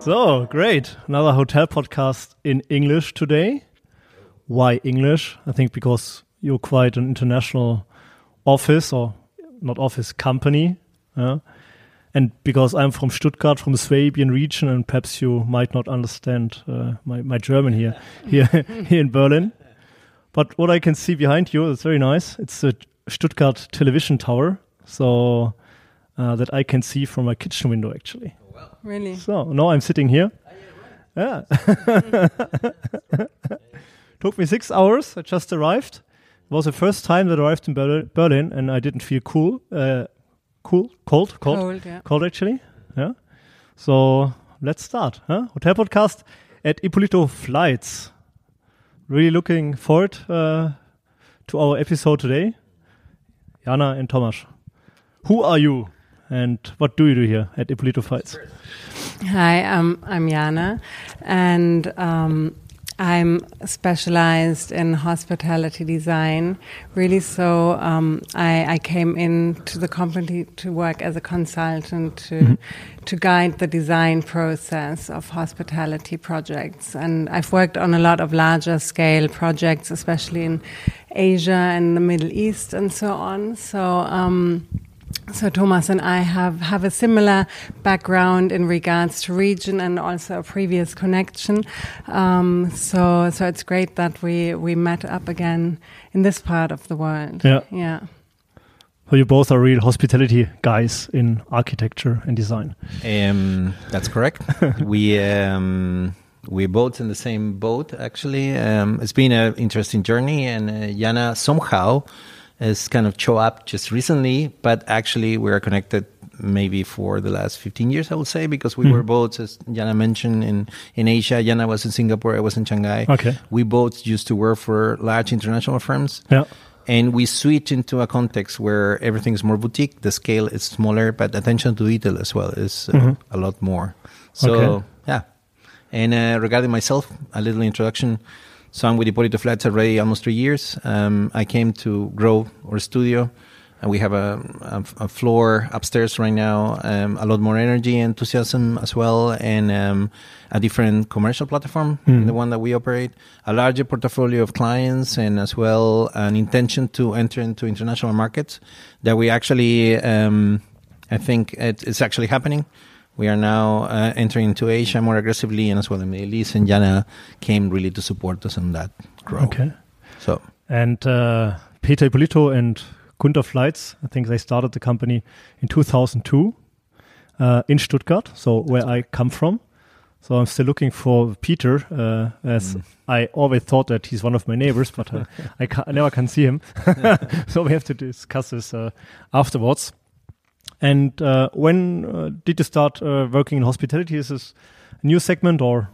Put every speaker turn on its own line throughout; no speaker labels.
So, great. Another hotel podcast in English today. Why English? I think because you're quite an international office or not office company. Yeah? And because I'm from Stuttgart, from the Swabian region, and perhaps you might not understand uh, my, my German here, here, here in Berlin. But what I can see behind you is very nice. It's the Stuttgart television tower. So uh, that I can see from my kitchen window actually.
Really?
So now I'm sitting here. Yeah. Took me six hours. I just arrived. It was the first time that I arrived in Berlin, Berlin and I didn't feel cool. Uh, cool? Cold? Cold?
Cold, yeah.
Cold, actually. Yeah. So let's start. Huh? Hotel podcast at Ippolito Fleitz. Really looking forward uh, to our episode today. Jana and Tomás. Who are you? And what do you do here at Ippolito Fleitz?
Hi, um, I'm Jana, and um, I'm specialized in hospitality design. Really, so um, I, I, came into the company to work as a consultant to mm -hmm. to guide the design process of hospitality projects. And I've worked on a lot of larger scale projects, especially in Asia and the Middle East and so on. So. Um, so Thomas and I have, have a similar background in regards to region and also a previous connection. Um, so so it's great that we, we met up again in this part of the world.
Yeah.
Yeah.
So you both are real hospitality guys in architecture and design.
Um, that's correct. we um, we're both in the same boat. Actually, um, it's been an interesting journey, and uh, Jana somehow has kind of show up just recently, but actually we are connected maybe for the last 15 years, I would say, because we mm. were both, as Jana mentioned, in, in Asia. Jana was in Singapore, I was in Shanghai.
Okay.
We both used to work for large international firms.
Yeah.
And we switch into a context where everything is more boutique, the scale is smaller, but attention to detail as well is uh, mm-hmm. a lot more. So,
okay.
yeah. And uh, regarding myself, a little introduction. So I'm with Ippolito Fleitz already almost three years. Um, I came to grow our studio. And we have a, a, a floor upstairs right now, um, a lot more energy, enthusiasm as well, and um, a different commercial platform,
Mm.
the one that we operate, a larger portfolio of clients, and as well an intention to enter into international markets that we actually, um, I think it, it's actually happening. We are now uh, entering into Asia more aggressively and as well in Middle East, and Jana came really to support us on that growth.
Okay.
So
And uh, Peter Ippolito and Gunter Fleitz, I think they started the company in 2002 uh, in Stuttgart, so where I come from. So I'm still looking for Peter, uh, as
Mm.
I always thought that he's one of my neighbors, but uh, I, ca- I never can see him. so we have to discuss this uh, afterwards. And uh, when uh, did you start uh, working in hospitality? Is this a new segment or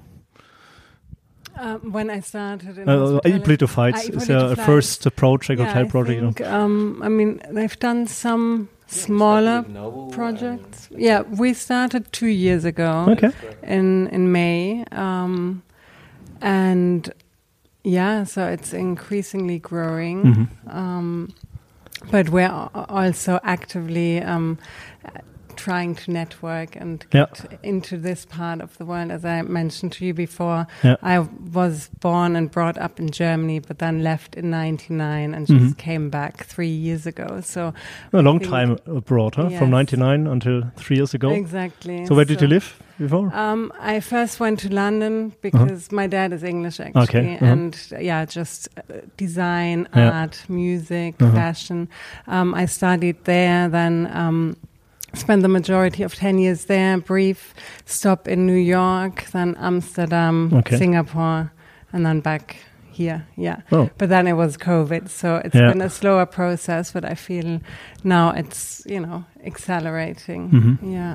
Um, when I started in
uh,
hospitality-
Ippolito Fleitz?
Ah,
Is there a first project,
Yeah,
hotel
I
project? you know?
um, I mean, they've done some smaller projects. Yeah, we started two years ago
Okay.
in in May, um, and yeah, so it's increasingly growing.
Mhm.
Um, but we're also actively um, trying to network and
Yeah.
get into this part of the world. As I mentioned to you before,
Yeah.
I was born and brought up in Germany, but then left in '99 and just
Mhm.
came back three years ago. So
A long
think-
time abroad, huh? From 99 until three years ago.
exactly.
So where did you live before?
Um, I first went to London because my dad is English actually,
Okay, uh-huh.
and yeah, just uh, design,
Yeah.
art, music,
Uh-huh.
fashion. Um, I studied there, then um, spent the majority of ten years there. Brief stop in New York, then Amsterdam,
Okay.
Singapore, and then back here. Yeah,
Oh,
but then it was COVID, so it's
Yeah.
been a slower process. But I feel now it's you know accelerating.
Mhm.
Yeah.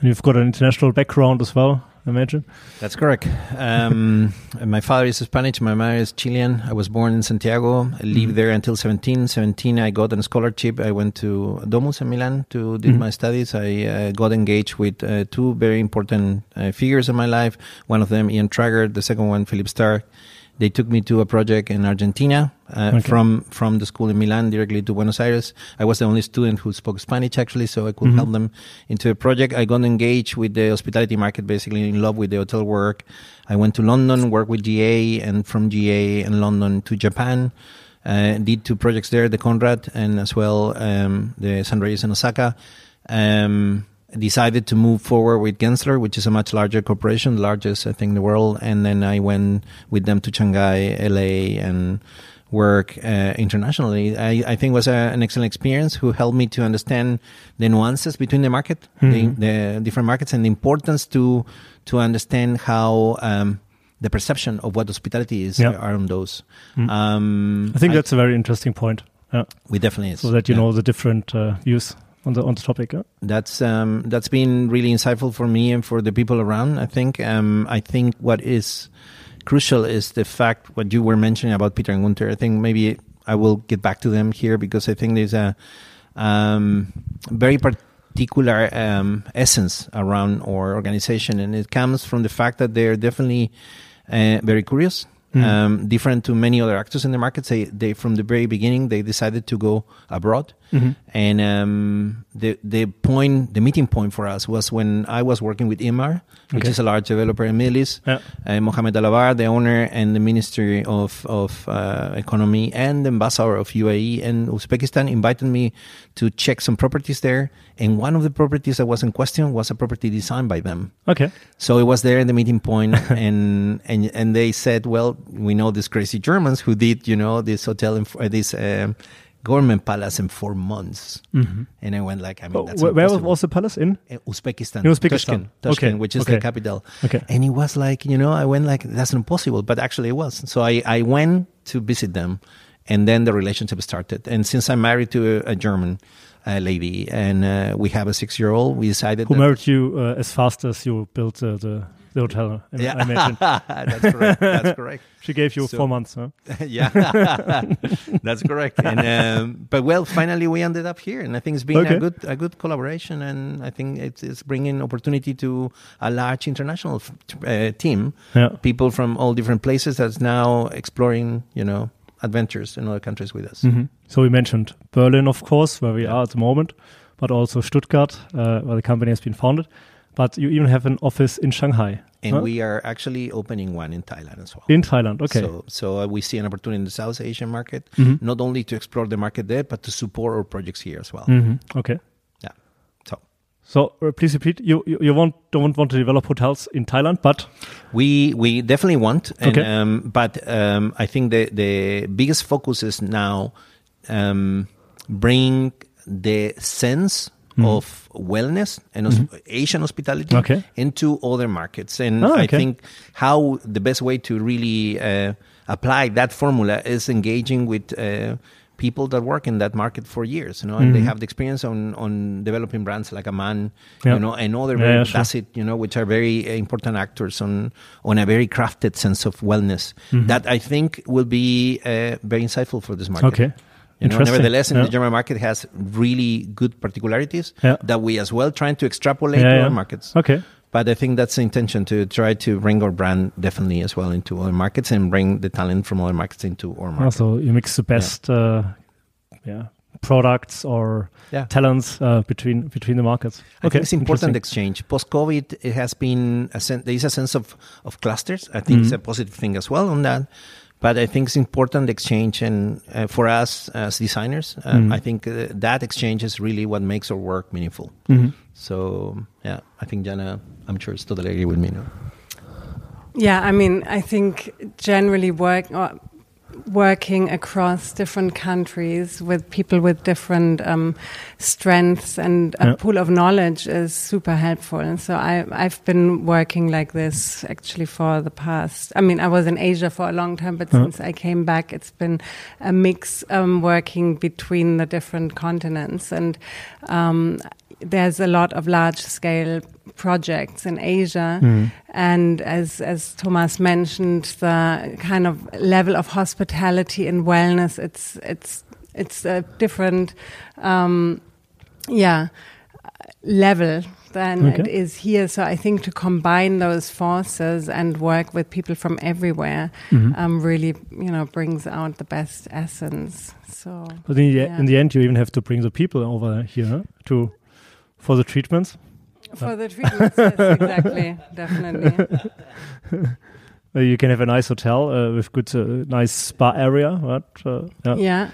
And you've got an international background as well, I imagine.
That's correct. Um, my father is Spanish. My mother is Chilean. I was born in Santiago. I lived
Mhm.
there until 17. 17, I got a scholarship. I went to Domus in Milan to do
Mhm.
my studies. I uh, got engaged with uh, two very important uh, figures in my life. One of them, Ian Schrager. The second one, Philippe Starck. They took me to a project in Argentina uh,
Okay.
from from the school in Milan directly to Buenos Aires. I was the only student who spoke Spanish actually, so I could
Mhm.
help them into a project. I got engaged with the hospitality market, basically in love with the hotel work. I went to London, worked with GA, and from GA and London to Japan. Uh, did two projects there, the Conrad and as well um, the St. Regis in Osaka. Um, decided to move forward with Gensler, which is a much larger corporation, largest I think in the world. And then I went with them to Shanghai, LA, and work uh, internationally. I, I think was a, an excellent experience who helped me to understand the nuances between the market,
Mhm.
the, the different markets, and the importance to to understand how um, the perception of what hospitality is
Yeah.
are on those.
Mm.
Um,
I think that's a very interesting point. Yeah.
we definitely is.
So that you
Yeah.
know the different uh, views on the on the topic. Yeah?
that's um, that's been really insightful for me and for the people around. I think um, I think what is crucial is the fact what you were mentioning about Peter and Gunter. I think maybe I will get back to them here because I think there's a um, very particular um, essence around our organization, and it comes from the fact that they're definitely uh, very curious.
Mm.
Um, different to many other actors in the market, they, they from the very beginning they decided to go abroad,
Mhm.
and um, the the point, the meeting point for us was when I was working with Emaar, which is a large developer in Middle East.
Yeah.
Uh, Mohamed Alabbar, the owner and the Ministry of of uh, Economy and the ambassador of UAE and Uzbekistan, invited me to check some properties there. And one of the properties that was in question was a property designed by them.
Okay.
So it was there in the meeting point, and and and they said, "Well, we know these crazy Germans who did, you know, this hotel in uh, this um, government palace in four months."
Mhm.
And I went like, "I mean,
Oh,
that's
where, was the palace in?
Uh, Uzbekistan,
In Uzbekistan.
Tashkent, Tashkent,
Okay,
which is
okay.
the capital.
Okay.
And it was like, you know, I went like, that's impossible, but actually it was. So I, I went to visit them, and then the relationship started. And since I'm married to a, a German uh, lady, and uh, we have a six-year-old, we decided
Who married you uh, as fast as you built uh, the the hotel?
Yeah,
I imagine
that's correct. That's correct.
she gave you
So-
four months. Huh?
yeah, that's correct. And um, but well, finally we ended up here, and I think it's been
Okay.
a good a good collaboration, and I think it's, it's bringing opportunity to a large international f- uh, team,
Yeah.
people from all different places that's now exploring, you know, adventures in other countries with us.
Mhm. So we mentioned Berlin, of course, where we
Yeah.
are at the moment, but also Stuttgart, uh, where the company has been founded. But you even have an office in Shanghai.
And
huh?
we are actually opening one in Thailand as well.
in Thailand. Okay.
So, so uh, we see an opportunity in the South Asian market,
Mhm.
not only to explore the market there, but to support our projects here as well.
Mhm. Okay.
Yeah. So
So uh, please repeat. You you, you want don't want to develop hotels in Thailand, but
We we definitely want, and,
Okay.
um, but um, I think the the biggest focus is now um, bring the sense of wellness and hos- Asian hospitality
Mm-hmm. Okay.
into other markets, and
Oh,
I think how the best way to really uh, apply that formula is engaging with. Uh, People that work in that market for years, you know, and they
Mhm.
have the experience on on developing brands like Aman,
Yeah.
you know, and other
Yeah, yeah, sure.
You know, which are very uh, important actors on on a very crafted sense of wellness
Mhm.
that I think will be uh, very insightful for this market.
okay.
You know, nevertheless, in
Yeah.
the German market has really good particularities
Yeah.
that we as well trying to extrapolate
Yeah,
to other markets.
Okay.
But I think that's the intention to try to bring our brand definitely as well into other markets and bring the talent from other markets into our market.
Also, you mix the best, uh, yeah, products or
Yeah.
talents uh, between between the markets.
I think it's important exchange. Post COVID, it has been a sen- there is a sense of of clusters. I think it's
Mhm.
a positive thing as well on that. But I think it's important exchange, and uh, for us as designers, uh,
Mhm.
I think uh, that exchange is really what makes our work meaningful.
Mhm.
So yeah, I think Jana, I'm sure, is totally agree with me. No?
Yeah, I mean, I think generally work or working across different countries with people with different um, strengths and a
Yeah.
pool of knowledge is super helpful. And so I, I've been working like this actually for the past. I mean, I was in Asia for a long time, but
Yeah.
since I came back, it's been a mix um, working between the different continents and. Um, there's a lot of large scale projects in Asia.
Mhm.
And as, as Thomas mentioned, the kind of level of hospitality and wellness, it's, it's, it's a different, um, yeah, level than
Okay.
it is here. So I think to combine those forces and work with people from everywhere
Mhm.
um, really, you know, brings out the best essence. So
But in the,
Yeah.
in the end, you even have to bring the people over here to for the treatments.
For the treatments, yes, exactly, definitely.
Uh, you can have a nice hotel uh, with good, uh, nice spa area. Right? Uh, yeah.
Yeah.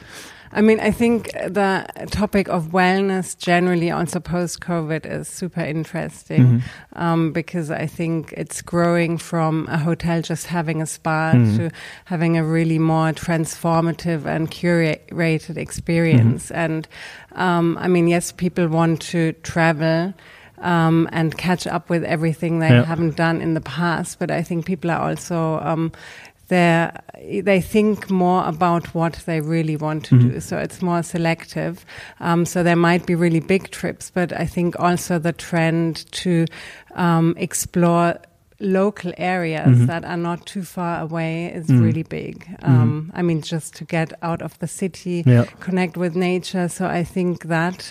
I mean, I think the topic of wellness generally, also post COVID, is super interesting
Mhm.
um, because I think it's growing from a hotel just having a spa
Mhm.
to having a really more transformative and curated experience. And um, I mean, yes, people want to travel. Um, and catch up with everything they
Yeah.
haven't done in the past, but I think people are also um, they they think more about what they really want to
Mhm.
do. So it's more selective. Um, so there might be really big trips, but I think also the trend to um, explore local areas
Mhm.
that are not too far away is
Mhm.
really big. Um, I mean, just to get out of the city,
Yeah.
connect with nature. So I think that.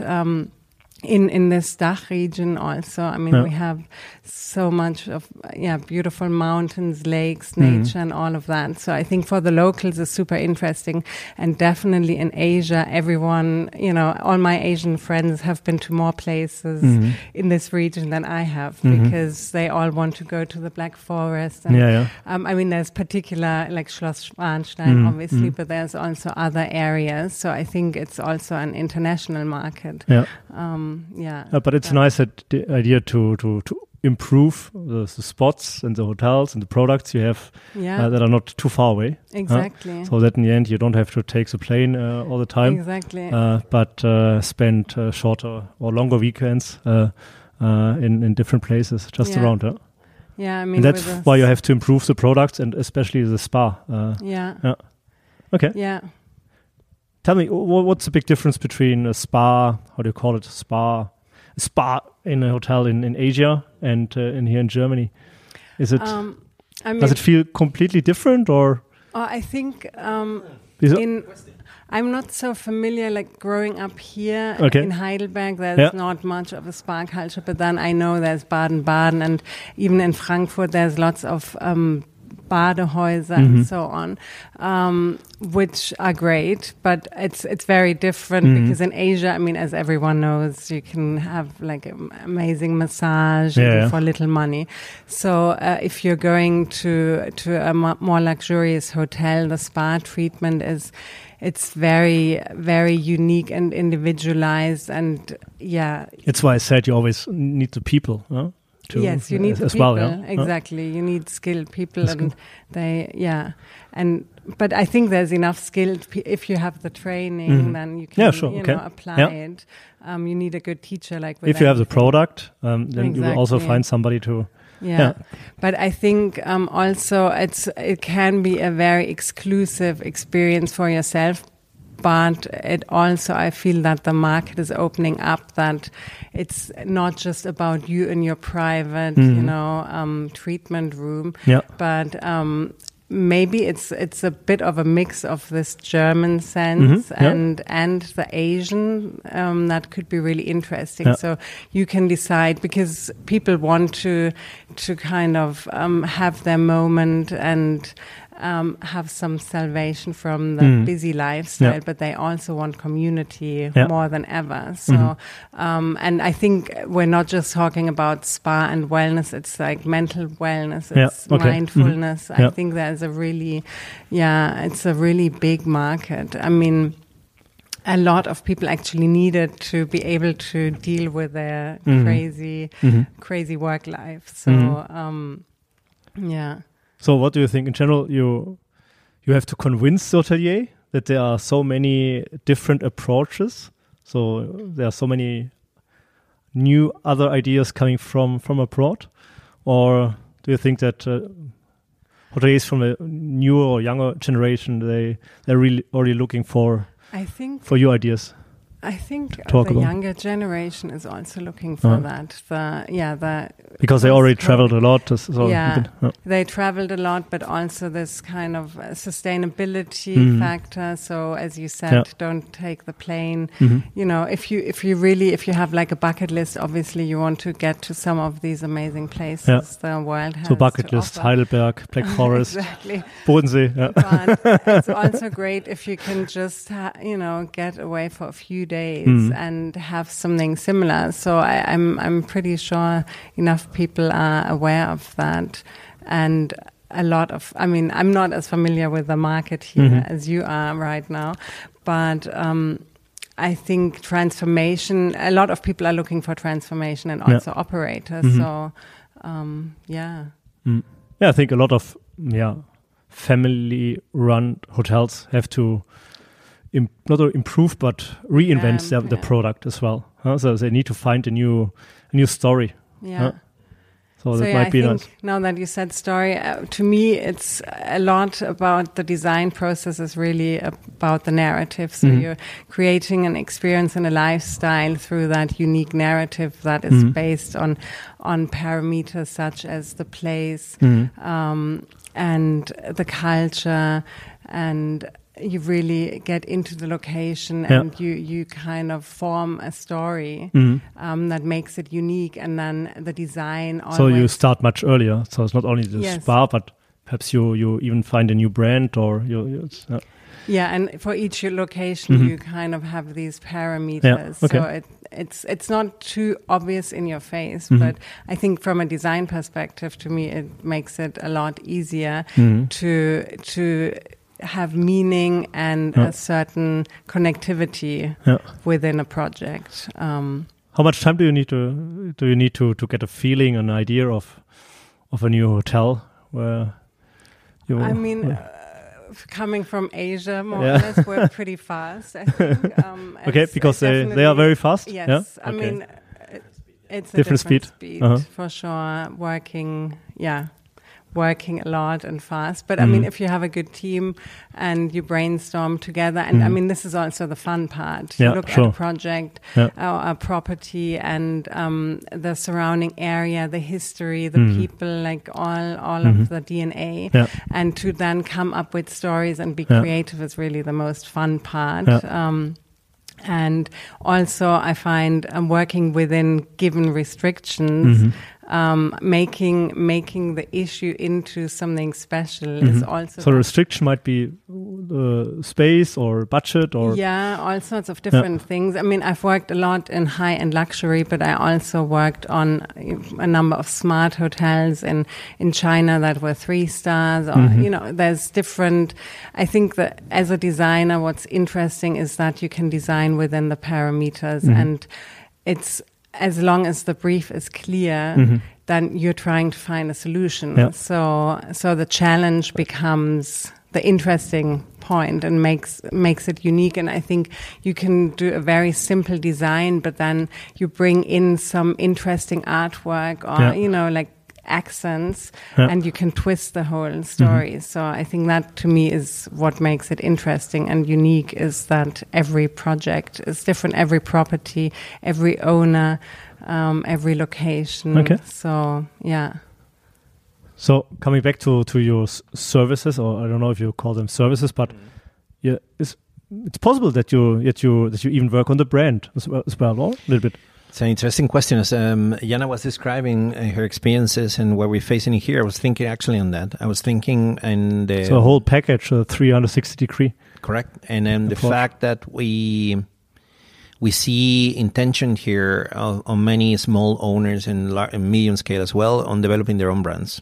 In in this Dach region also. I mean,
Yeah.
we have so much of yeah beautiful mountains, lakes,
Mhm.
nature, and all of that. So I think for the locals it's super interesting, and definitely in Asia, everyone you know, all my Asian friends have been to more places
Mhm.
in this region than I have
Mhm.
because they all want to go to the Black Forest. And,
Yeah, yeah.
um, I mean, there's particular like Schloss Schwanstein,
Mhm,
obviously,
mhm.
but there's also other areas. So I think it's also an international market.
Yeah.
Um, yeah.
Uh, but it's
Yeah.
nice that the idea to to to improve the, the spots and the hotels and the products you have
Yeah.
uh, that are not too far away.
exactly.
So that in the end you don't have to take the plane uh, all the time,
Exactly.
uh, but uh, spend uh, shorter or longer weekends uh, uh, in in different places just
Yeah.
around. Huh?
yeah. I mean,
And that's why you have to improve the products and especially the spa. Uh,
Yeah.
okay,
Yeah.
Tell me what's the big difference between a spa? How do you call it? A Spa, a spa in a hotel in in Asia and uh, in here in Germany. Is it?
Um, I mean,
does it feel completely different or?
oh, I think um, in I'm not so familiar like growing up here
Okay.
in Heidelberg there's
Yeah.
not much of a spa culture but then I know there's Baden-Baden and even in Frankfurt there's lots of um Badehäuser
Mhm.
and so on, um, which are great, but it's it's very different
Mhm.
because in Asia, I mean, as everyone knows, you can have like an amazing massage
Yeah, yeah.
for little money. So uh, if you're going to to a more luxurious hotel, the spa treatment is it's very very unique and individualized, and yeah,
It's why I said you always need the people. Huh? To,
yes, you need
as,
the people.
well. Yeah?
Exactly, you need skilled people,
That's
and they, yeah, and but I think there's enough skilled. Pe- if you have the training,
Mhm.
then you can,
Yeah, sure,
you
okay.
know, apply
Yeah.
it. Um, you need a good teacher, like
If you have the product, um, then you will also find somebody to.
Yeah.
Yeah.
But I think um, also it's it can be a very exclusive experience for yourself. But it also, I feel that the market is opening up. That it's not just about you in your private, you
Mhm.
know, um, treatment room,
Yeah.
but um, maybe it's it's a bit of a mix of this German sense
Mhm, yeah.
and and the Asian um, that could be really interesting.
Yeah.
So you can decide because people want to to kind of um, have their moment and. Um, have some salvation from the
Mhm.
busy lifestyle,
Yeah.
but they also want community
Yeah.
more than ever. So,
Mhm.
um, and I think we're not just talking about spa and wellness; it's like mental wellness,
Yeah,
it's
okay. Mhm.
mindfulness. I
Yeah.
think there's a really, yeah, it's a really big market. I mean, a lot of people actually needed to be able to deal with their
Mhm.
crazy,
Mhm.
crazy work life. So,
Mhm.
um, yeah.
So, what do you think in general? You you have to convince the hotelier that there are so many different approaches. So there are so many new other ideas coming from from abroad, or do you think that uh, hoteliers from a newer or younger generation they they're really already looking for
I think
for your ideas?
I think
talk
the
about?
younger generation is also looking for
Uh-huh.
that. The yeah, the
Because they already traveled a lot. So
yeah,
can- yeah.
they traveled a lot, but also this kind of uh, sustainability
Mhm.
factor. So as you said,
Yeah.
don't take the plane.
Mhm.
You know, if you if you really if you have like a bucket list, obviously you want to get to some of these amazing places
Yeah.
the world has.
So bucket list,
offer.
Heidelberg, Black Forest,
exactly.
Bodensee. Yeah.
but it's also great if you can just ha- you know get away for a few days
Mhm.
and have something similar. So I, I'm I'm pretty sure enough people are aware of that, and a lot of I mean I'm not as familiar with the market here
Mhm.
as you are right now, but. Um, I think transformation. A lot of people are looking for transformation, and
Yeah.
also operators.
Mhm.
So, um, yeah,
Mm. Yeah, I think a lot of yeah family-run hotels have to Im- not improve but reinvent
Um,
the
yeah.
product as well. huh? So they need to find a new a new story.
yeah.
Huh? So,
So
that
yeah,
might
I
be
think
nice.
now that you said story, uh, to me, it's a lot about the design process is really about the narrative. So
Mhm.
you're creating an experience and a lifestyle through that unique narrative that is
Mhm.
based on on parameters such as the place
Mhm.
um, and the culture and you really get into the location
Yeah.
and you, you kind of form a story
Mhm.
um, that makes it unique, and then the design.
So you start much earlier. So it's not only the
Yes.
spa, but perhaps you you even find a new brand or you. you it's, yeah.
yeah, and for each location,
Mhm.
you kind of have these parameters.
okay.
So it, it's it's not too obvious in your face,
Mhm.
but I think from a design perspective, to me, it makes it a lot easier
Mhm.
to to have meaning and
Yeah.
a certain connectivity
Yeah.
within a project. Um,
How much time do you need to do you need to to get a feeling, an idea of of a new hotel where you?
I mean, uh, coming from Asia, more
Yeah.
or less, we're pretty fast. I think. Um,
okay, because they they are very fast.
Yes? I
Okay.
mean, it, it's a
Different
different,
speed.
speed,
Uh-huh.
for sure. Working, yeah, working a lot and fast. But I mean,
Mhm.
if you have a good team and you brainstorm together, and I
Mhm.
mean, this is also the fun part. You
Yeah,
look
sure.
at a project,
Yeah.
or a property, and um, the surrounding area, the history, the
Mhm.
people, like all all
Mhm.
of the DNA
Yeah.
and to then come up with stories and be creative is really the most fun part.
Yeah.
Um, and also, I find um, working within given restrictions,
Mhm.
Um, making making the issue into something special is
Mhm.
also
So restriction might be uh, space or budget or
yeah, all sorts of different things. I mean, I've worked a lot in high end luxury, but I also worked on a number of smart hotels in in China that were three stars. Or
Mhm.
you know, there's different. I think that as a designer, what's interesting is that you can design within the parameters,
Mhm.
and it's as long as the brief is clear.
Mhm.
Then you're trying to find a solution.
Yeah.
So, so the challenge becomes the interesting point and makes makes it unique. And I think you can do a very simple design, but then you bring in some interesting artwork or
Yeah.
you know like accents,
Yeah.
And you can twist the whole story. So I think that to me is what makes it interesting and unique. Is that every project is different, every property, every owner. Um, every location.
Okay.
So yeah.
So coming back to to your s- services, or I don't know if you call them services, but yeah, it's it's possible that you that you that you even work on the brand as well, as well or? a little bit.
It's an interesting question. As um, Jana was describing uh, her experiences and what we're facing here, I was thinking actually on that. I was thinking and the
So a whole package, uh, 360 degree.
correct, and um, the fact that we we see intention here on, on many small owners and, lar- and medium scale as well on developing their own brands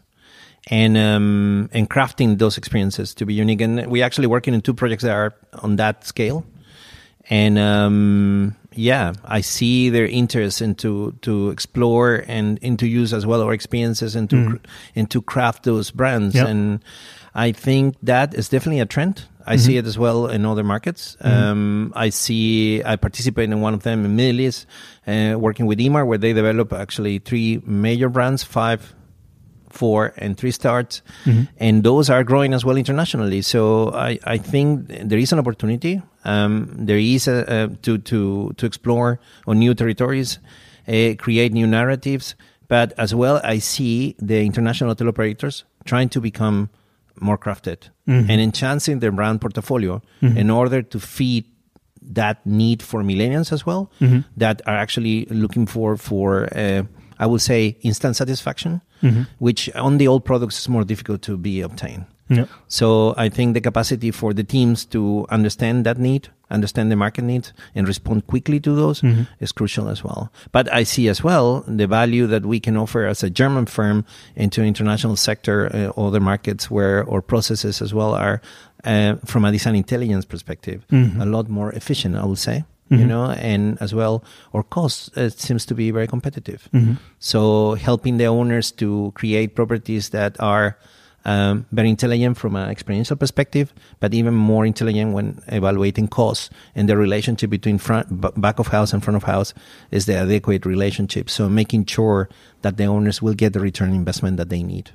and um, and crafting those experiences to be unique. And we're actually working in two projects that are on that scale. And um, yeah, I see their interest into to explore and into use as well our experiences and to
Mm.
and to craft those brands.
Yeah.
And I think that is definitely a trend. I
Mm-hmm.
see it as well in other markets. Um, I see I participate in one of them in Middle East, uh, working with Emaar, where they develop actually three major brands, five four and three stars
Mhm.
and those are growing as well internationally so i, I think there is an opportunity Um, there is a, a, to to to explore on new territories, uh, create new narratives. But as well, I see the international hotel operators trying to become more crafted and enhancing their brand portfolio in order to feed that need for millennials as well that are actually looking for for uh, I would say instant satisfaction, which on the old products is more difficult to be obtained.
Yeah.
So I think the capacity for the teams to understand that need, understand the market needs, and respond quickly to those is crucial as well. But I see as well the value that we can offer as a German firm into international sector, uh, other markets where or processes as well are uh, from a design intelligence perspective a lot more efficient. I would say. You know, and as well, our cost uh, seems to be very competitive. So helping the owners to create properties that are um, very intelligent from an experiential perspective, but even more intelligent when evaluating costs and the relationship between front, back of house and front of house is the adequate relationship. So making sure that the owners will get the return investment that they need.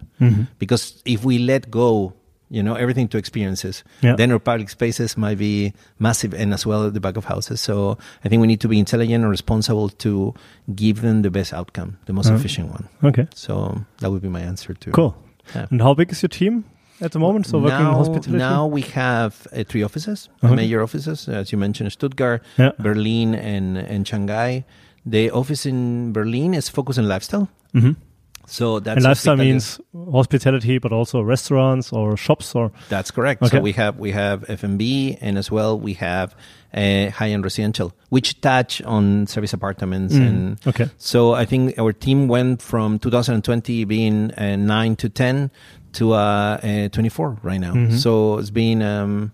Because if we let go, you know, everything to experiences,
Yeah.
then our public spaces might be massive and as well at the back of houses. So I think we need to be intelligent and responsible to give them the best outcome, the most efficient one.
Okay.
So that would be my answer to
Cool.
Yeah.
And how big is your team at the moment? So working in
now,
hospitality.
now we have uh, three offices, uh, major offices, as you mentioned, Stuttgart,
Yeah.
Berlin, and, and Shanghai. The office in Berlin is focused on lifestyle.
Mhm.
So that's
and lifestyle means hospitality, but also restaurants or shops or
That's correct.
Okay.
So we have we have F&B and as well we have uh, high-end residential, which touch on service apartments
Mm,
and
okay.
So I think our team went from 2020 being uh, nine to ten to uh, uh, 24 right now.
Mhm.
So it's been um,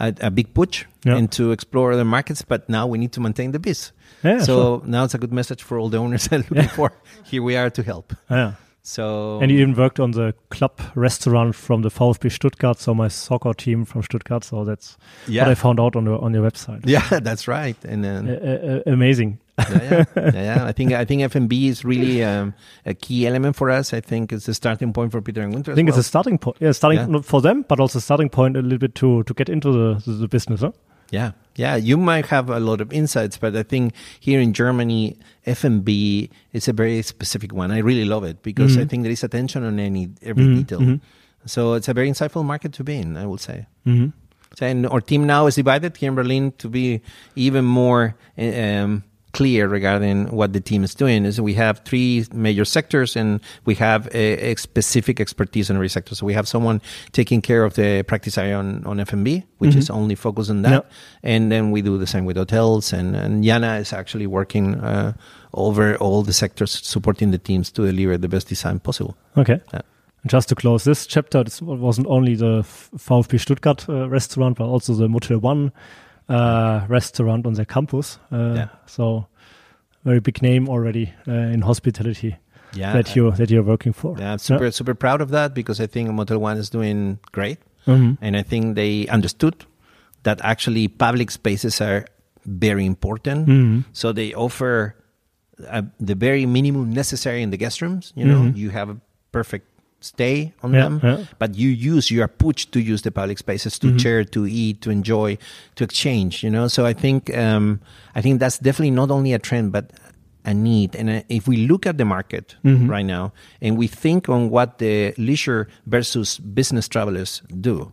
a, a big push
Yeah.
and to explore other markets, but now we need to maintain the biz.
Yeah,
so
sure.
now it's a good message for all the owners that are looking for. Here we are to help.
yeah.
So
And you even worked on the club restaurant from the VfB Stuttgart, so my soccer team from Stuttgart. So that's
yeah,
what I found out on your on your website.
yeah, that's right. And then
uh, uh, amazing.
Yeah, yeah, yeah, yeah. I think I think F&B is really um, a key element for us. I think it's the starting point for Peter and Gunter.
I think it's a starting point. Yeah, starting
Yeah.
not for them, but also starting point a little bit to to get into the the, the business. Huh?
yeah, yeah. You might have a lot of insights, but I think here in Germany, F&B is a very specific one. I really love it because I think there is attention on any every
Mhm,
detail.
mhm.
So it's a very insightful market to be in. I would say.
Mm-hmm.
So, and our team now is divided here in Berlin to be even more um, clear regarding what the team is doing. Is we have three major sectors and we have a, a specific expertise in every sector. So we have someone taking care of the practice area on, on F&B, which is only focused on that.
Yeah.
And then we do the same with hotels. And, and Jana is actually working uh, over all the sectors, supporting the teams to deliver the best design possible.
Okay.
Yeah.
Just to close this chapter, this wasn't only the VfB Stuttgart uh, restaurant, but also the Motel One uh, restaurant on their campus. Uh,
Yeah.
So very big name already uh, in hospitality
Yeah.
that you that you're working for.
yeah, I'm super, super proud of that because I think Motel One is doing great.
Mhm.
And I think they understood that actually public spaces are very important.
Mhm.
So they offer uh, the very minimum necessary in the guest rooms. You know,
Mhm.
you have a perfect stay on
Yeah,
them,
yeah.
but you use, you are pushed to use the public spaces to
Mhm.
share, to eat, to enjoy, to exchange. You know, so I think um, I think that's definitely not only a trend, but a need. And uh, if we look at the market
Mhm.
right now and we think on what the leisure versus business travelers do,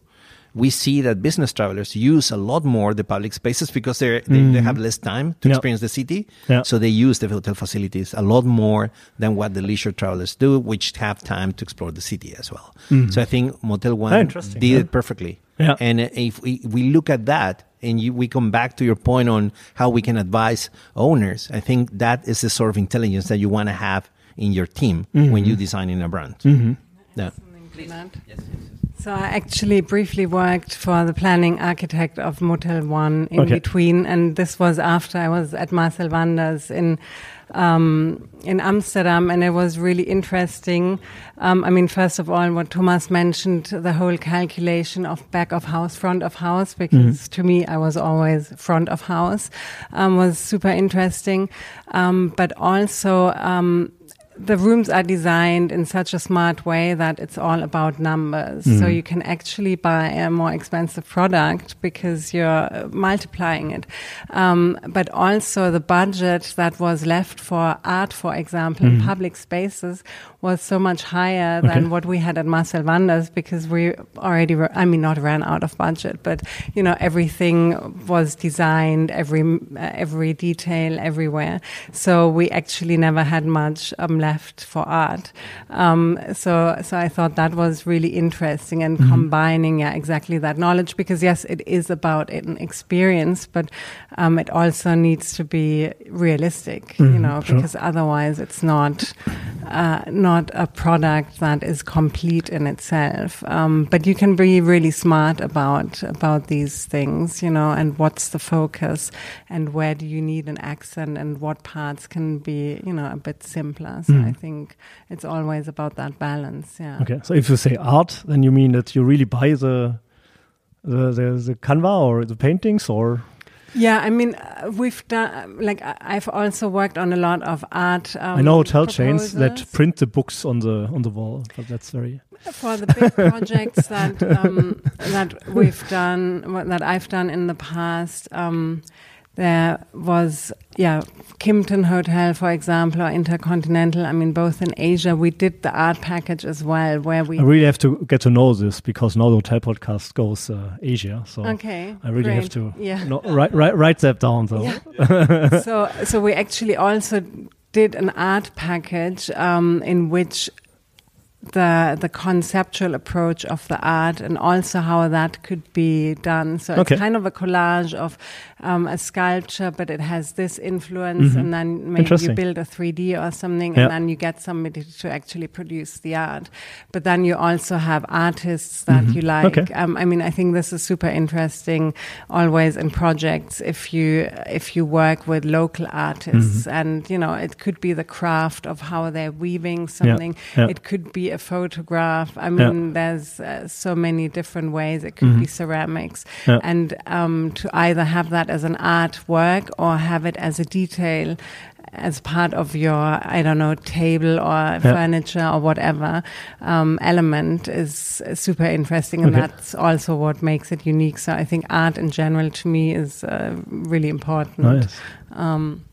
we see that business travelers use a lot more the public spaces because they're, they, they mm. have less time to
Yeah.
experience the city.
Yeah.
So they use the hotel facilities a lot more than what the leisure travelers do, which have time to explore the city as well. Mm. So I think Motel One
interesting,
did
yeah.
it perfectly.
Yeah.
And if we, we look at that and you, we come back to your point on how we can advise owners, I think that is the sort of intelligence that you want to have in your team
Mm-hmm.
when you're designing a brand. Mm-hmm. Yeah.
So I actually briefly worked for the planning architect of Motel One in
Okay.
between, and this was after I was at Marcel Wanders in um, in Amsterdam, and it was really interesting. Um, I mean, first of all, what Thomas mentioned, the whole calculation of back of house, front of house, because to me, I was always front of house, um, was super interesting. Um, but also, um, the rooms are designed in such a smart way that it's all about numbers. So you can actually buy a more expensive product because you're multiplying it. Um, but also the budget that was left for art, for example, in public spaces was so much higher than
Okay.
what we had at Marcel Wanders because we already, ra- I mean, not ran out of budget, but you know, everything was designed, every uh, every detail, everywhere. So we actually never had much um, left for art. Um, so so I thought that was really interesting and combining, yeah, exactly that knowledge because yes, it is about an experience, but um, it also needs to be realistic, you
Mhm,
know,
sure.
because otherwise it's not uh, not a product that is complete in itself. Um, but you can be really smart about about these things, you know, and what's the focus, and where do you need an accent, and what parts can be, you know, a bit simpler. So
Mm.
I think it's always about that balance. Yeah.
Okay, so if you say art, then you mean that you really buy the the the, the canva or the paintings, or
Yeah, I mean, uh, we've done like I- I've also worked on a lot of art. Um,
I know hotel chains that print the books on the on the wall, but that's very
for the big projects that um, that we've done, that I've done in the past, um, there was yeah Kimpton Hotel, for example, or Intercontinental. I mean, both in Asia, we did the art package as well, where we
I really have to get to know this because now the hotel podcast goes uh, Asia, so
okay.
I really have to
yeah.
no, write, write write that down though.
so so we actually also did an art package um, in which the the conceptual approach of the art and also how that could be done. So
Okay.
it's kind of a collage of um, a sculpture, but it has this influence,
Mhm.
and then maybe you build a 3D or something,
Yeah.
and then you get somebody to actually produce the art. But then you also have artists that
Mhm.
you like.
Okay.
Um, I mean, I think this is super interesting. Always in projects, if you if you work with local artists,
Mhm.
and you know, it could be the craft of how they're weaving something.
yeah.
It could be a photograph. I mean, there's uh, so many different ways. It could
Mhm.
be ceramics,
Yeah.
and um, to either have that as an artwork or have it as a detail as part of your i don't know table or furniture or whatever um, element is, is super interesting and
Okay.
that's also what makes it unique so i think art in general to me is uh, really important
Nice.
um,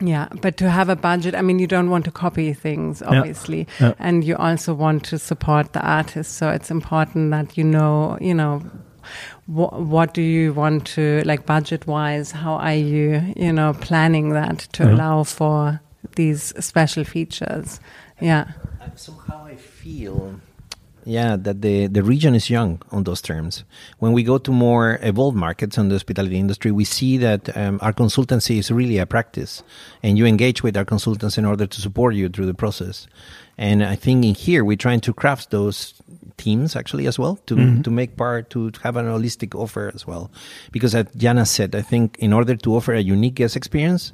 yeah, but to have a budget, I mean, you don't want to copy things, obviously,
Yeah.
and you also want to support the artist. So it's important that you know, you know, wh- what do you want to like budget wise? How are you, you know, planning that to
Yeah.
allow for these special features? Yeah.
Uh, somehow I feel, yeah, that the, the region is young on those terms. When we go to more evolved markets in the hospitality industry, we see that um, our consultancy is really a practice, and you engage with our consultants in order to support you through the process. And I think in here we're trying to craft those teams actually as well to
Mhm.
to make part to have an holistic offer as well, because as Jana said, I think in order to offer a unique guest experience,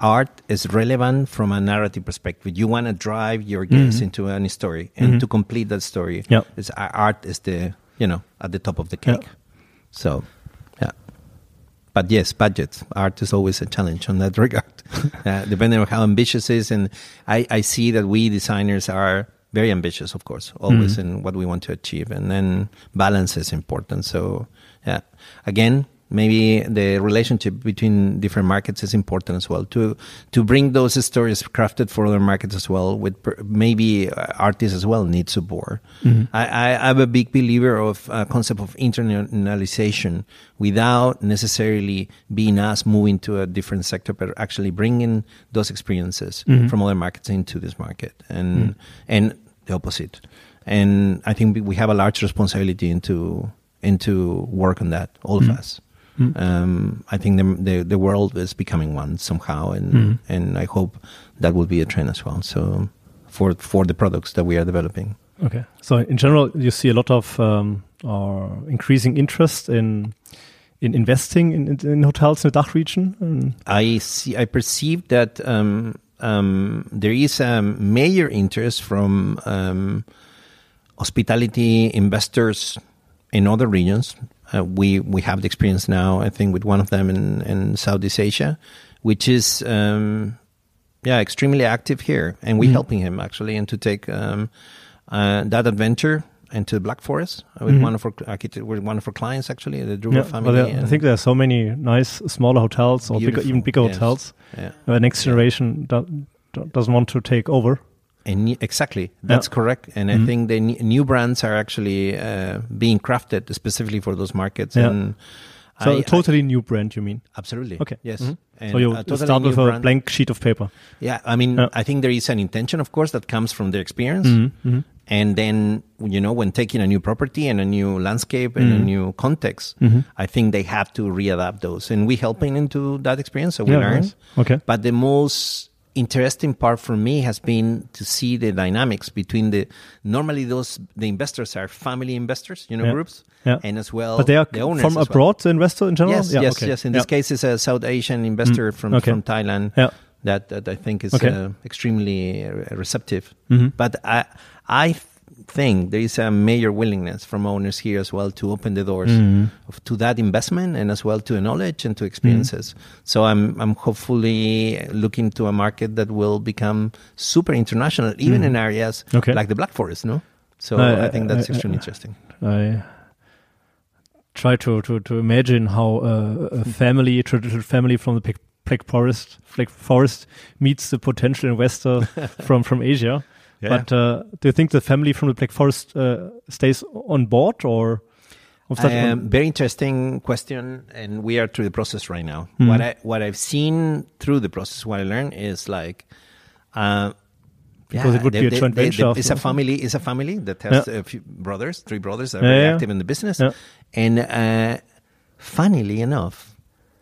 art is relevant from a narrative perspective. You want to drive your guests
Mhm.
into any story, and
Mhm.
to complete that story,
Yep.
it's, art is the you know at the top of the cake.
Yeah.
So, yeah. But yes, budget art is always a challenge on that regard, uh, depending on how ambitious it is. And I, I see that we designers are very ambitious, of course, always
Mhm.
in what we want to achieve, and then balance is important. So, yeah, again, maybe the relationship between different markets is important as well to to bring those stories crafted for other markets as well. With per, maybe uh, artists as well need support.
Mhm.
I, I, I'm a big believer of a concept of internationalization without necessarily being us moving to a different sector, but actually bringing those experiences
Mhm.
from other markets into this market, and
Mm.
and the opposite. And I think we- have a large responsibility into into work on that, all of
Mm.
us.
Mm.
Um, I think the, the the world is becoming one somehow, and
Mhm.
and I hope that will be a trend as well. So for for the products that we are developing.
Okay. So in general, you see a lot of um, or increasing interest in in investing in, in, in hotels in the Dach region. And
I see. I perceive that um, um, there is a major interest from um, hospitality investors in other regions. Uh, we we have the experience now. I think with one of them in, in Southeast Asia, which is um, yeah, extremely active here, and we're helping him actually, and to take um, uh, that adventure into the Black Forest with one of our with one of our clients actually, the Druga
Yeah,
family.
there- I think there are so many nice smaller hotels or bigger, even bigger
yes.
hotels.
Yeah.
Uh, next generation do, do, doesn't want to take over.
And exactly, that's correct. And
Mm-hmm.
I think the new brands are actually uh, being crafted specifically for those markets.
Yeah.
And
So
I-
a totally new brand, you mean?
Absolutely,
Okay.
yes.
Mhm.
And
so you
totally
start with a
brand.
blank sheet of paper.
Yeah, I mean,
Yeah.
I think there is an intention, of course, that comes from their experience.
Mm-hmm.
And then, you know, when taking a new property and a new landscape and
Mm-hmm.
a new context, I think they have to readapt those. And we helping into that experience, so we
Yeah,
learn.
nice. Okay.
But the most interesting part for me has been to see the dynamics between the normally those the investors are family investors, you know,
Yeah.
groups,
Yeah.
and as well
but they are
the owners
from
well.
abroad, the investor in general?
Yes,
yeah,
yes,
okay.
yes. In this case, it's a South Asian investor from
okay.
from Thailand
Yeah.
that that I think is
Okay.
uh, extremely receptive.
Mhm.
But I I think there is a major willingness from owners here as well to open the doors
Mm-hmm.
of, to that investment and as well to knowledge and to experiences. So I'm I'm hopefully looking to a market that will become super international, even in areas
Mm-hmm. Okay.
like the Black Forest. No, so
I-
I, think that's extremely interesting.
I try to, to, to imagine how a family, traditional family from the Black- Black Forest, Black Forest meets the potential investor from, from Asia.
Yeah.
But uh, do you think the family from the Black Forest uh, stays on board or? of such?
Um, very interesting question, and we are through the process right now.
Mhm.
What I what I've seen through the process, what I learned is like, uh,
Because it would be a joint venture
it's a family. It's a family that has
Yeah.
a few brothers, three brothers that are
Yeah,
very
yeah.
active in the business,
Yeah.
and uh, funnily enough.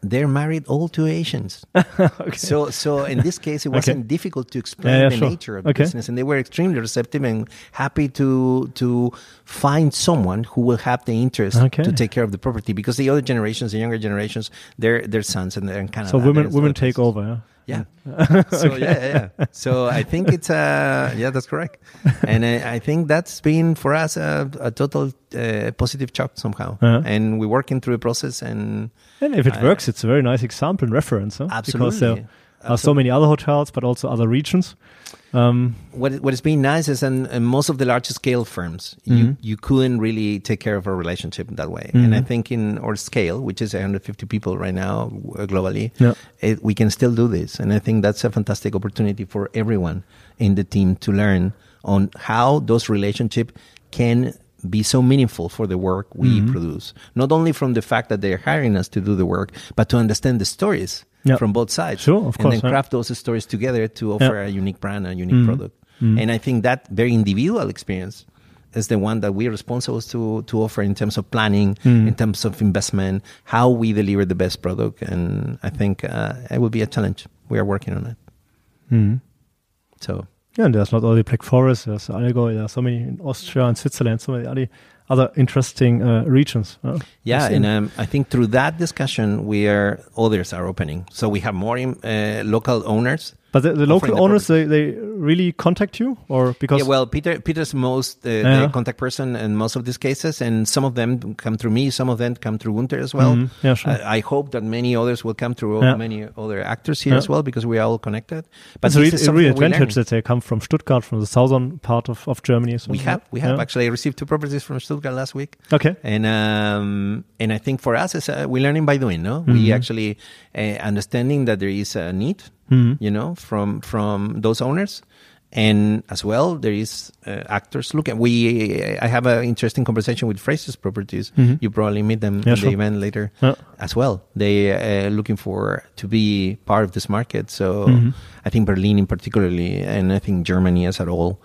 They're married all to Asians. okay. So, so in this case, it wasn't difficult to explain
Yeah, yeah,
the
sure.
nature of the
Okay.
business, and they were extremely receptive and happy to to find someone who will have the interest
Okay.
to take care of the property because the other generations, the younger generations, they're their sons and they're in Canada.
so women women take over, yeah?
Yeah. so yeah, yeah, yeah. So I think it's uh yeah, that's correct, and I, I think that's been for us a, a total uh, positive shock somehow,
Uh-huh.
and we're working through a process and.
And if it
I-
works, it's a very nice example and reference, huh? Because there
Absolutely.
are so many other hotels, but also other regions. Um,
what what has been nice is in most of the large scale firms you
Mm-hmm.
you couldn't really take care of a relationship that way and i think in our scale which is 150 people right now uh, globally
Yeah.
it, we can still do this and i think that's a fantastic opportunity for everyone in the team to learn on how those relationships can be so meaningful for the work we
Mm-hmm.
produce not only from the fact that they're hiring us to do the work but to understand the stories
Yeah.
from both sides
Sure, of
and
course,
then
yeah.
craft those stories together to offer a unique brand a unique product and I think that very individual experience is the one that we're responsible to to offer in terms of planning, in terms of investment, how we deliver the best product. And I think uh, it will be a challenge. We are working on it.
mhm.
So
Yeah, and there's not only Black Forest, there's Allgäu, there are so many in Austria and Switzerland, so many other, interesting uh, regions. uh,
yeah, and um, I think through that discussion, we are others are opening. So we have more uh, local owners.
But the, the local
the
owners, they, they really contact you? Or because.
Yeah, well, Peter Peter's most uh,
Yeah.
the contact person in most of these cases, and some of them come through me, some of them come through Gunter as well.
Mhm. Yeah, sure.
I, I hope that many others will come through
Yeah.
many other actors here as well because we are all connected. But
it's a real, advantage that they come from Stuttgart, from the southern part of, of Germany. So
we have we have actually I received two properties from Stuttgart last week.
Okay.
And um, and I think for us, it's, uh, we're learning by doing. No,
Mm-hmm.
we actually uh, understanding that there is a need,
Mhm.
you know, from from those owners, and as well there is uh, actors. Look, at we I have an interesting conversation with Fraser's Properties.
Mhm.
You probably meet them
Yeah,
in
sure.
the event later
Yeah.
as well. They uh, looking for to be part of this market. So
Mhm.
I think Berlin in particularly, and I think Germany as a whole.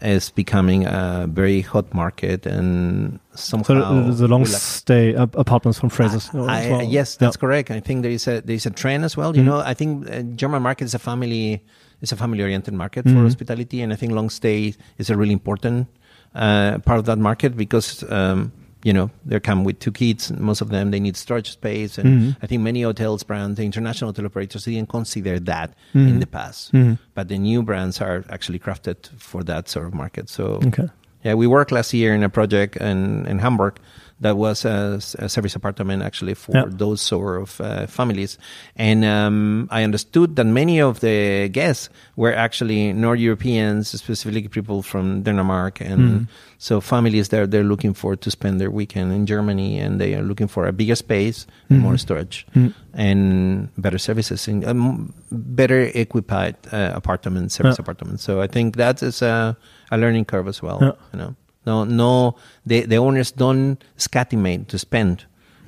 Is becoming a very hot market, and somehow
So the, long stay apartments from Fraser's.
I-
as
I-
well.
yes, that's correct. I think there is a there is a trend as well. You
Mhm.
know, I think uh, German market is a family is a family oriented market for
Mhm.
hospitality, and I think long stay is a really important uh, part of that market because um, you know they come with two kids. and Most of them they need storage space, and
Mhm.
I think many hotels brands, the international hotel operators didn't consider that
Mhm.
in the past,
Mhm.
but the new brands are actually crafted for that sort of market. So
Okay.
yeah, we worked last year in a project in, in Hamburg that was a service apartment actually for
Yeah.
those sort of uh, families. And um, I understood that many of the guests were actually North Europeans, specifically people from Denmark, and
Mm.
so families that they're looking for to spend their weekend in Germany, and they are looking for a bigger space, and more storage,
Mm.
and better services, and um, better equipped uh, apartments, service
Yeah.
apartments. So I think that is a, a learning curve as well.
Yeah.
You know, no, no, the the owners don't scatimate to spend,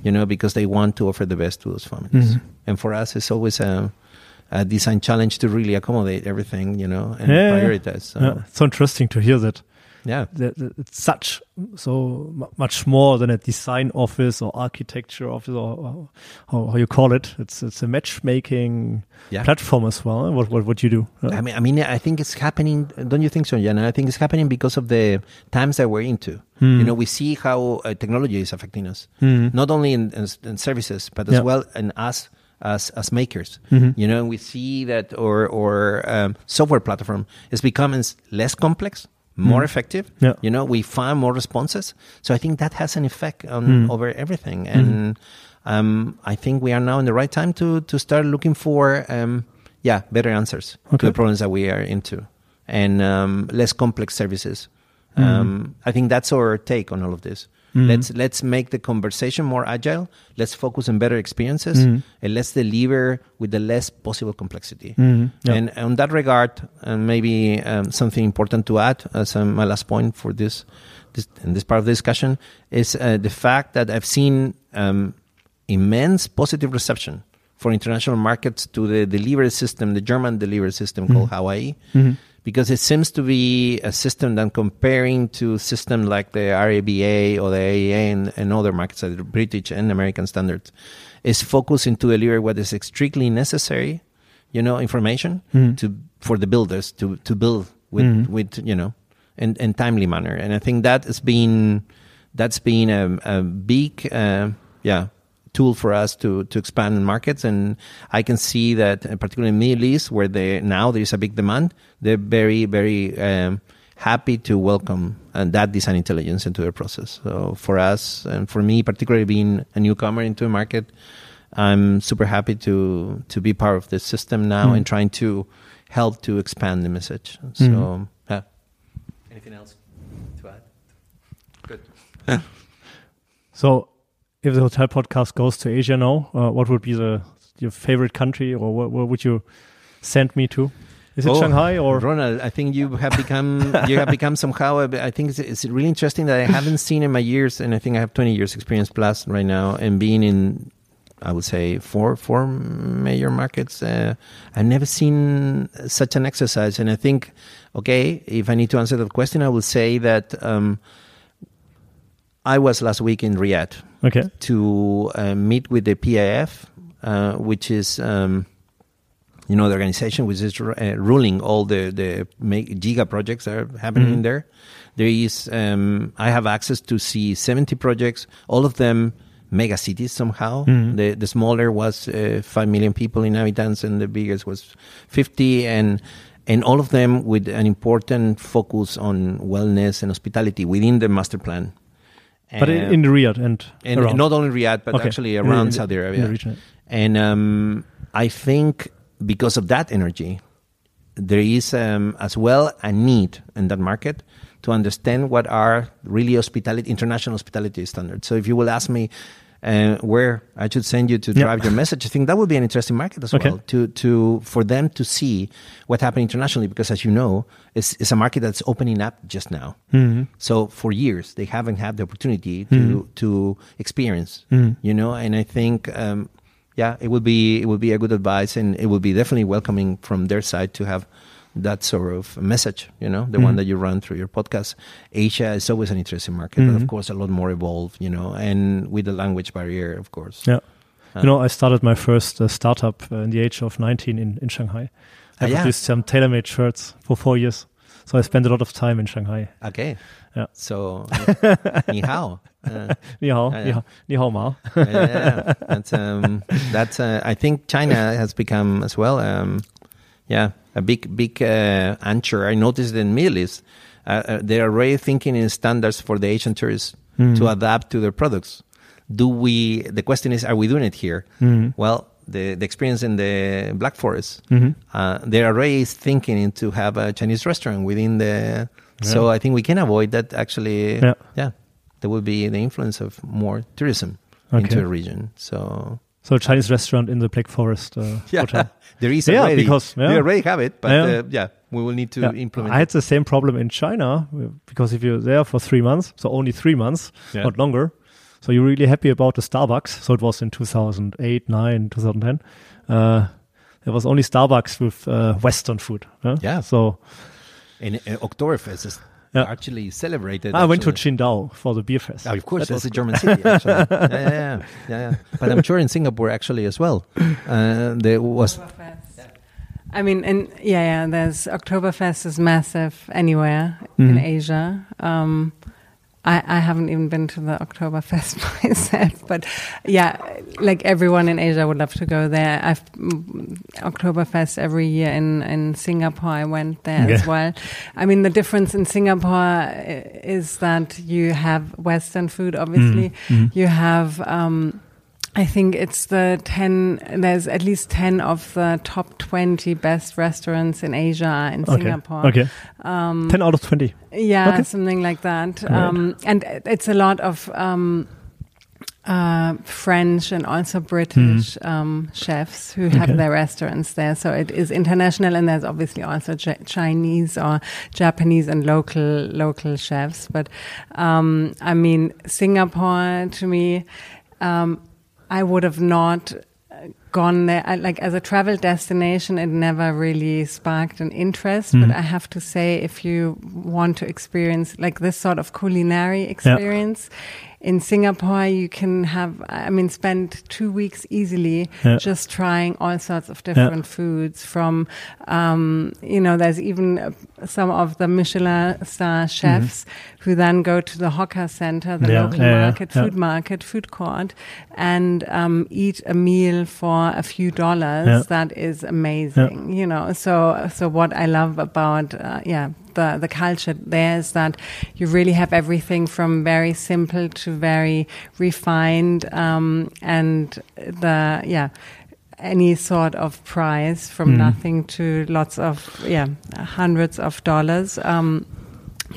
you know, because they want to offer the best to those families.
Mhm.
And for us, it's always a, a design challenge to really accommodate everything, you know, and
yeah.
prioritize. So,
Yeah, it's so interesting to hear that.
Yeah.
it's such so mu- much more than a design office or architecture office or, or how, you call it. It's it's a matchmaking
Yeah.
platform as well. What what what you do?
I mean, I mean, I think it's happening. Don't you think so, Jana? I think it's happening because of the times that we're into.
Hmm.
You know, we see how uh, technology is affecting us,
Mhm.
not only in, in, in services, but as
Yeah.
well in us as as makers.
Mhm.
You know, we see that our our um, software platform is becoming less complex, more effective.
Hmm. Yeah.
You know, we find more responses. So I think that has an effect on
Mm.
over everything, and um, I think we are now in the right time to to start looking for um, yeah better answers to
Okay.
the problems that we are into, and um, less complex services.
Mm.
Um, I think that's our take on all of this.
Mhm.
Let's let's make the conversation more agile. Let's focus on better experiences,
Mhm.
and let's deliver with the less possible complexity.
Mhm. Yeah.
And on that regard, and maybe um, something important to add as um, my last point for this, this in this part of the discussion is uh, the fact that I've seen um, immense positive reception for international markets to the delivery system, the German delivery system called HOAI,
Mhm.
because it seems to be a system that comparing to systems like the RIBA or the AIA and, and other markets, like the British and American standards, is focusing to deliver what is strictly necessary, you know, information
Mhm.
to for the builders to to build with
Mhm.
with you know, in, in timely manner. And I think that has been that's been a, a big uh, yeah tool for us to to expand in markets. And I can see that uh, particularly in Middle East where they now there is a big demand they're very very um, happy to welcome and that design intelligence into their process. So for us and for me particularly being a newcomer into a market I'm super happy to to be part of this system now
Mm.
and trying to help to expand the message. So
Mhm.
yeah. Anything else to add? Good.
So, if the hotel podcast goes to Asia now, uh, what would be the your favorite country, or what, what would you send me to? Is it
Oh,
Shanghai or?
Ronald? I think you have become you have become somehow. I think it's, it's really interesting that I haven't seen in my years, and I think I have twenty years experience plus right now, and being in, I would say four four major markets. Uh, I've never seen such an exercise, and I think, okay, if I need to answer that question, I will say that um, I was last week in Riyadh
Okay.
to uh, meet with the PIF, uh, which is um, you know the organization which is uh, ruling all the the make, giga projects that are happening
Mhm.
in there. There is um, I have access to see seventy projects, all of them mega cities somehow.
Mhm.
The the smaller was uh, five million people in inhabitants, and the biggest was fifty, and and all of them with an important focus on wellness and hospitality within the master plan.
But in, in Riyadh and,
and
around.
not only Riyadh, but
Okay.
actually around
in
Saudi Arabia. And um, I think because of that energy, there is um, as well a need in that market to understand what are really hospitality, international hospitality standards. So if you will ask me uh, where I should send you to drive your message, I think that would be an interesting market as
Okay.
well to to for them to see what happened internationally. Because as you know, it's, it's a market that's opening up just now.
Mhm.
So for years they haven't had the opportunity to
Mhm.
to experience,
Mhm.
you know. And I think, um, yeah, it would be it would be a good advice, and it would be definitely welcoming from their side to have that sort of message, you know, the one
Mhm.
that you run through your podcast. Asia is always an interesting market, but
Mhm.
of course a lot more evolved, you know, and with the language barrier, of course.
Yeah.
Uh,
You know, I started my first uh, startup uh, in the age of 19 in, in Shanghai. I
Ah, yeah.
produced some tailor-made shirts for four years. So I spent a lot of time in Shanghai.
Okay.
Yeah.
So, ni hao. Uh,
Ni hao,
Ah,
ni hao, ni hao ma.
yeah, yeah. That's um, that's. Uh, I think China has become as well. Um, yeah, a big big uh, anchor. I noticed in Middle East, uh, uh, they are already thinking in standards for the Asian tourists. to adapt to their products. Do we? The question is, are we doing it here? Well, the, the experience in the Black Forest, uh, they're already thinking to have a Chinese restaurant within the. So I think we can avoid that. Actually,
Yeah.
yeah, there will be the influence of more tourism
Okay.
into the region. So
So a Chinese restaurant in the Black Forest uh, hotel.
there is
Yeah,
already
because- yeah.
they already have it, but
Yeah.
uh, yeah, we will need to
Yeah.
implement.
I had
it.
the same problem in China because if you're there for three months, so only three months,
Yeah.
not longer. So you're really happy about the Starbucks. So it was in 2008, 9, 2010. Uh, there was only Starbucks with uh, Western food. huh?
Yeah.
So
And uh, Oktoberfest is
Yeah.
actually celebrated.
I went to
actually.
Qingdao for the beer fest.
Oh, of course,
That
that's a German city. Actually. yeah, yeah, yeah, yeah, yeah. But I'm sure in Singapore actually as well. Uh, there was
I mean, and yeah, yeah. There's Oktoberfest is massive anywhere in
Mhm.
Asia. Um, I, I haven't even been to the Oktoberfest myself, but yeah, like everyone in Asia would love to go there. I've mm, Oktoberfest every year in in Singapore. I went there as well. I mean, the difference in Singapore is that you have Western food, obviously.
Mhm.
You have. Um, I think it's the 10, there's at least 10 of the top 20 best restaurants in Asia in
Okay.
Singapore.
Okay.
Um,
10 out of 20.
yeah,
Okay.
something like that.
Right.
Um, and it's a lot of um, uh, French and also British um, chefs who have
Mm-hmm.
Their restaurants there. So it is international, and there's obviously also J- Chinese or Japanese and local local chefs. But um, I mean, Singapore to me, um, I would have not gone there I, like as a travel destination it never really sparked an interest but
Mhm.
i have to say if you want to experience like this sort of culinary experience in singapore you can have i mean spend two weeks easily
Yeah.
just trying all sorts of different foods from um, you know there's even some of the michelin star chefs who then go to the hawker center the.
Yeah,
local
yeah,
market
yeah.
food market, food court, and um, eat a meal for a few dollars. That is amazing, you know. So, so what I love about uh, yeah the the culture there is that you really have everything from very simple to very refined, um, and the yeah. Any sort of price from
Mhm.
nothing to lots of yeah hundreds of dollars, um,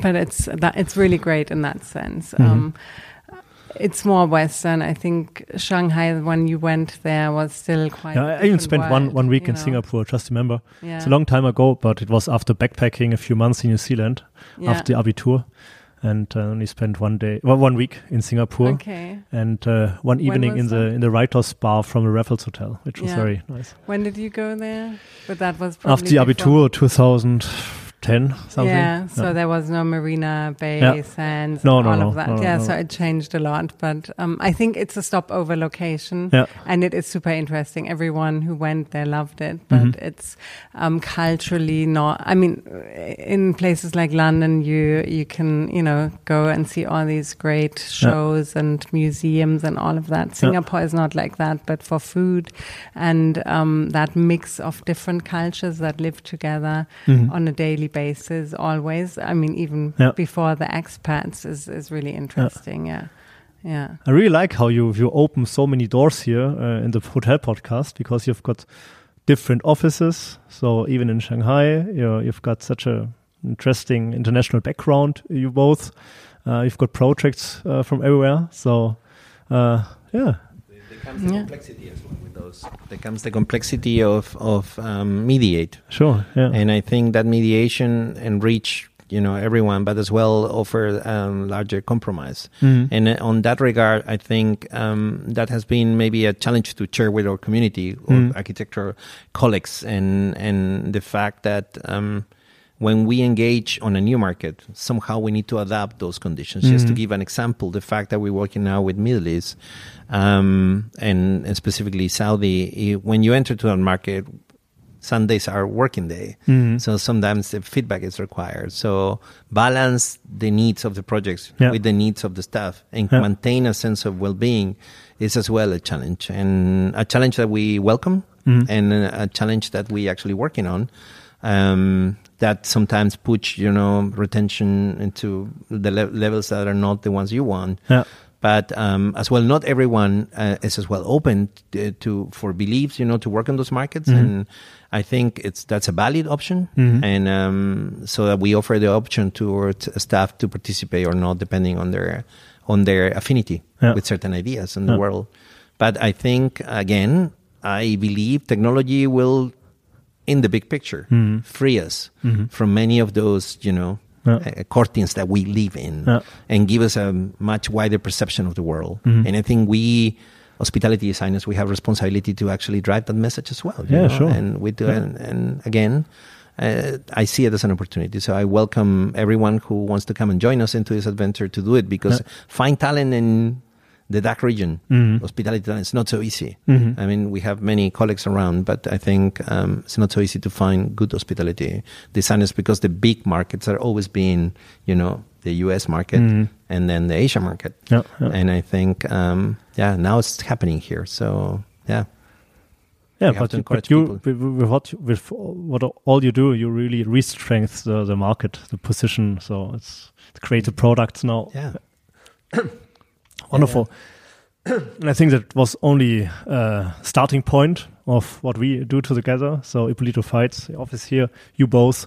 but it's that it's really great in that sense.
Mhm.
Um, it's more Western. I think Shanghai, when you went there, was still quite.
Yeah, I even spent one,
world,
one week in
know.
Singapore, just remember.
Yeah.
It's a long time ago, but it was after backpacking a few months in New Zealand
Yeah.
after the Abitur. And uh, only spent one day, well, one week in Singapore,
Okay.
and uh, one evening in the
that?
in the writers' bar from a Raffles hotel, which was
Yeah.
very nice.
When did you go there? But that was probably
After the
before-
Abitur, 2010, something.
Yeah, so there was no Marina Bay
Yeah.
Sands,
No,
and
no,
all
no,
of that.
no, no,
yeah,
no.
so it changed a lot, but um, I think it's a stopover location,
Yeah.
and it is super interesting. Everyone who went there loved it, but
Mhm.
it's um, culturally not. I mean, in places like London, you you can you know go and see all these great shows and museums and all of that. Singapore is not like that, but for food and um, that mix of different cultures that live together
Mhm.
on a daily basis always i mean even
Yeah.
before the expats is, is really interesting yeah yeah
I really like how you you open so many doors here uh, in the hotel podcast because you've got different offices. So even in Shanghai, you you've got such a interesting international background. You both, uh, you've got projects uh, from everywhere. So uh, yeah,
comes the
Yeah.
complexity as well with those. There comes the complexity of of um, mediate,
sure, yeah,
and I think that mediation and reach you know everyone, but as well offer um, larger compromise.
Mhm.
And uh, on that regard, I think um, that has been maybe a challenge to share with our community or
Mm.
architecture colleagues, and and the fact that. Um, when we engage on a new market, somehow we need to adapt those conditions. Just to
Mhm.
give an example, the fact that we're working now with Middle East um, and, and specifically Saudi, when you enter to a market, Sundays are working day.
Mhm.
So sometimes the feedback is required. So balance the needs of the projects
Yeah.
with the needs of the staff and
Yeah.
maintain a sense of well-being is as well a challenge and a challenge that we welcome
Mhm.
and a a challenge that we actually working on. Um, that sometimes push you know retention into the le- levels that are not the ones you want.
Yeah.
But um, as well, not everyone uh, is as well open to, to for beliefs, you know, to work in those markets, and I think it's that's a valid option, and um, so that we offer the option to staff to participate or not, depending on their on their affinity
Yeah.
with certain ideas in the world. But I think again, I believe technology will, in the big picture, free us from many of those, you know,
Yeah.
uh, curtains that we live in,
Yeah.
and give us a much wider perception of the world. And I think we, hospitality designers, we have responsibility to actually drive that message as well. you
Yeah,
know?
sure.
And we do,
Yeah.
and, and again. Uh, I see it as an opportunity, so I welcome everyone who wants to come and join us into this adventure to do it because
Yeah.
find talent in the DACH region,
Mhm.
hospitality talent, it's not so easy.
Mhm.
I mean, we have many colleagues around, but I think um, it's not so easy to find good hospitality designers because the big markets are always being, you know, the U.S. market
Mhm.
and then the Asia market.
Yeah, yeah.
And I think, um, yeah, now it's happening here. So yeah,
Yeah,
We
but, you- but you, with, what you- with what all you do, you really re-strength the, the market, the position. So it's create the products now.
yeah,
Wonderful. and I think that was only a starting point of what we do together. So Ippolito Fleitz, the office here, you both,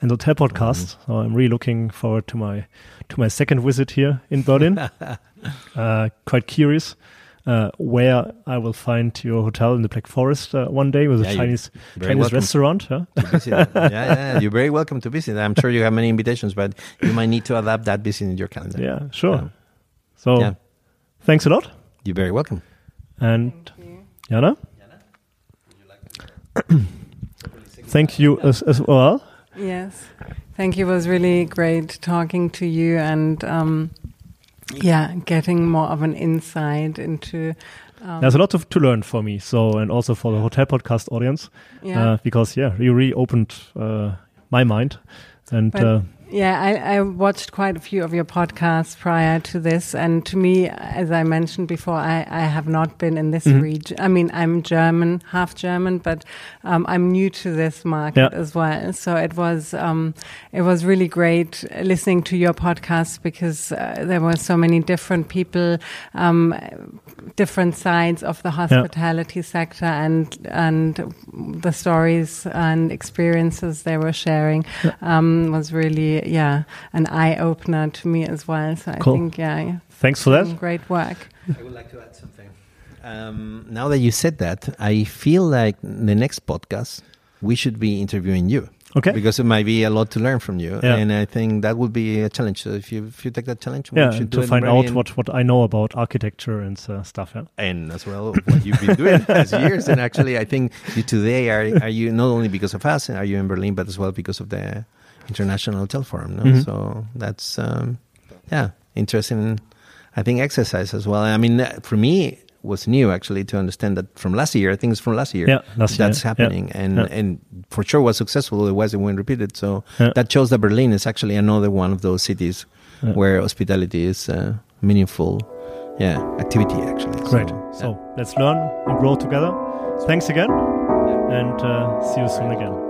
and the Hotel Podcast. So I'm really looking forward to my to my second visit here in Berlin. uh, quite curious. Uh, where I will find your hotel in the Black Forest uh, one day with
Yeah,
a Chinese Chinese
welcome.
restaurant. Yeah?
yeah, yeah, you're very welcome to visit. I'm sure you have many invitations, but you might need to adapt that visit in your calendar.
yeah, sure.
Yeah.
So
Yeah.
Thanks a lot,
You're very welcome.
and Jana. Thank you as, as well.
Yes, thank you. It was really great talking to you and um, yeah, getting more of an insight into. Um,
There's a lot of, to learn for me, so and also for the hotel podcast audience,
yeah.
uh, because yeah, you reopened uh, my mind, and
But-
uh,
Yeah, I, I watched quite a few of your podcasts prior to this, and to me, as I mentioned before, I, I have not been in this
Mhm.
region. I mean, I'm German, half German, but um, I'm new to this market
Yeah.
as well. So it was um, it was really great listening to your podcast because uh, there were so many different people, um, different sides of the hospitality sector, and and the stories and experiences they were sharing um, was really yeah an eye opener to me as well. So I
Cool.
think yeah, yeah
thanks for that.
great work.
I would like to add something. Um, now that you said that, I feel like the next podcast we should be interviewing you.
Okay.
Because it might be a lot to learn from you,
Yeah.
and I think that would be a challenge. So if you if you take that challenge, we
Yeah,
should
and
do
to find out what, what I know about architecture and uh, stuff. Yeah.
and as well what you've been doing as years. And actually, I think you today are are you not only because of us, and are you in Berlin, but as well because of the International Hotel Forum. No?
Mhm.
So that's um, yeah, interesting. I think exercise as well. I mean, uh, for me, it was new actually to understand that from last year. things from last year.
Yeah, last year,
that's
yeah.
happening, and
Yeah.
and for sure was successful. Otherwise, it wouldn't repeat it. So
Yeah.
that shows that Berlin is actually another one of those cities
Yeah.
where hospitality is uh, meaningful. Yeah, activity actually.
Great.
yeah.
So let's learn and grow together. Thanks again, and uh, see you soon again.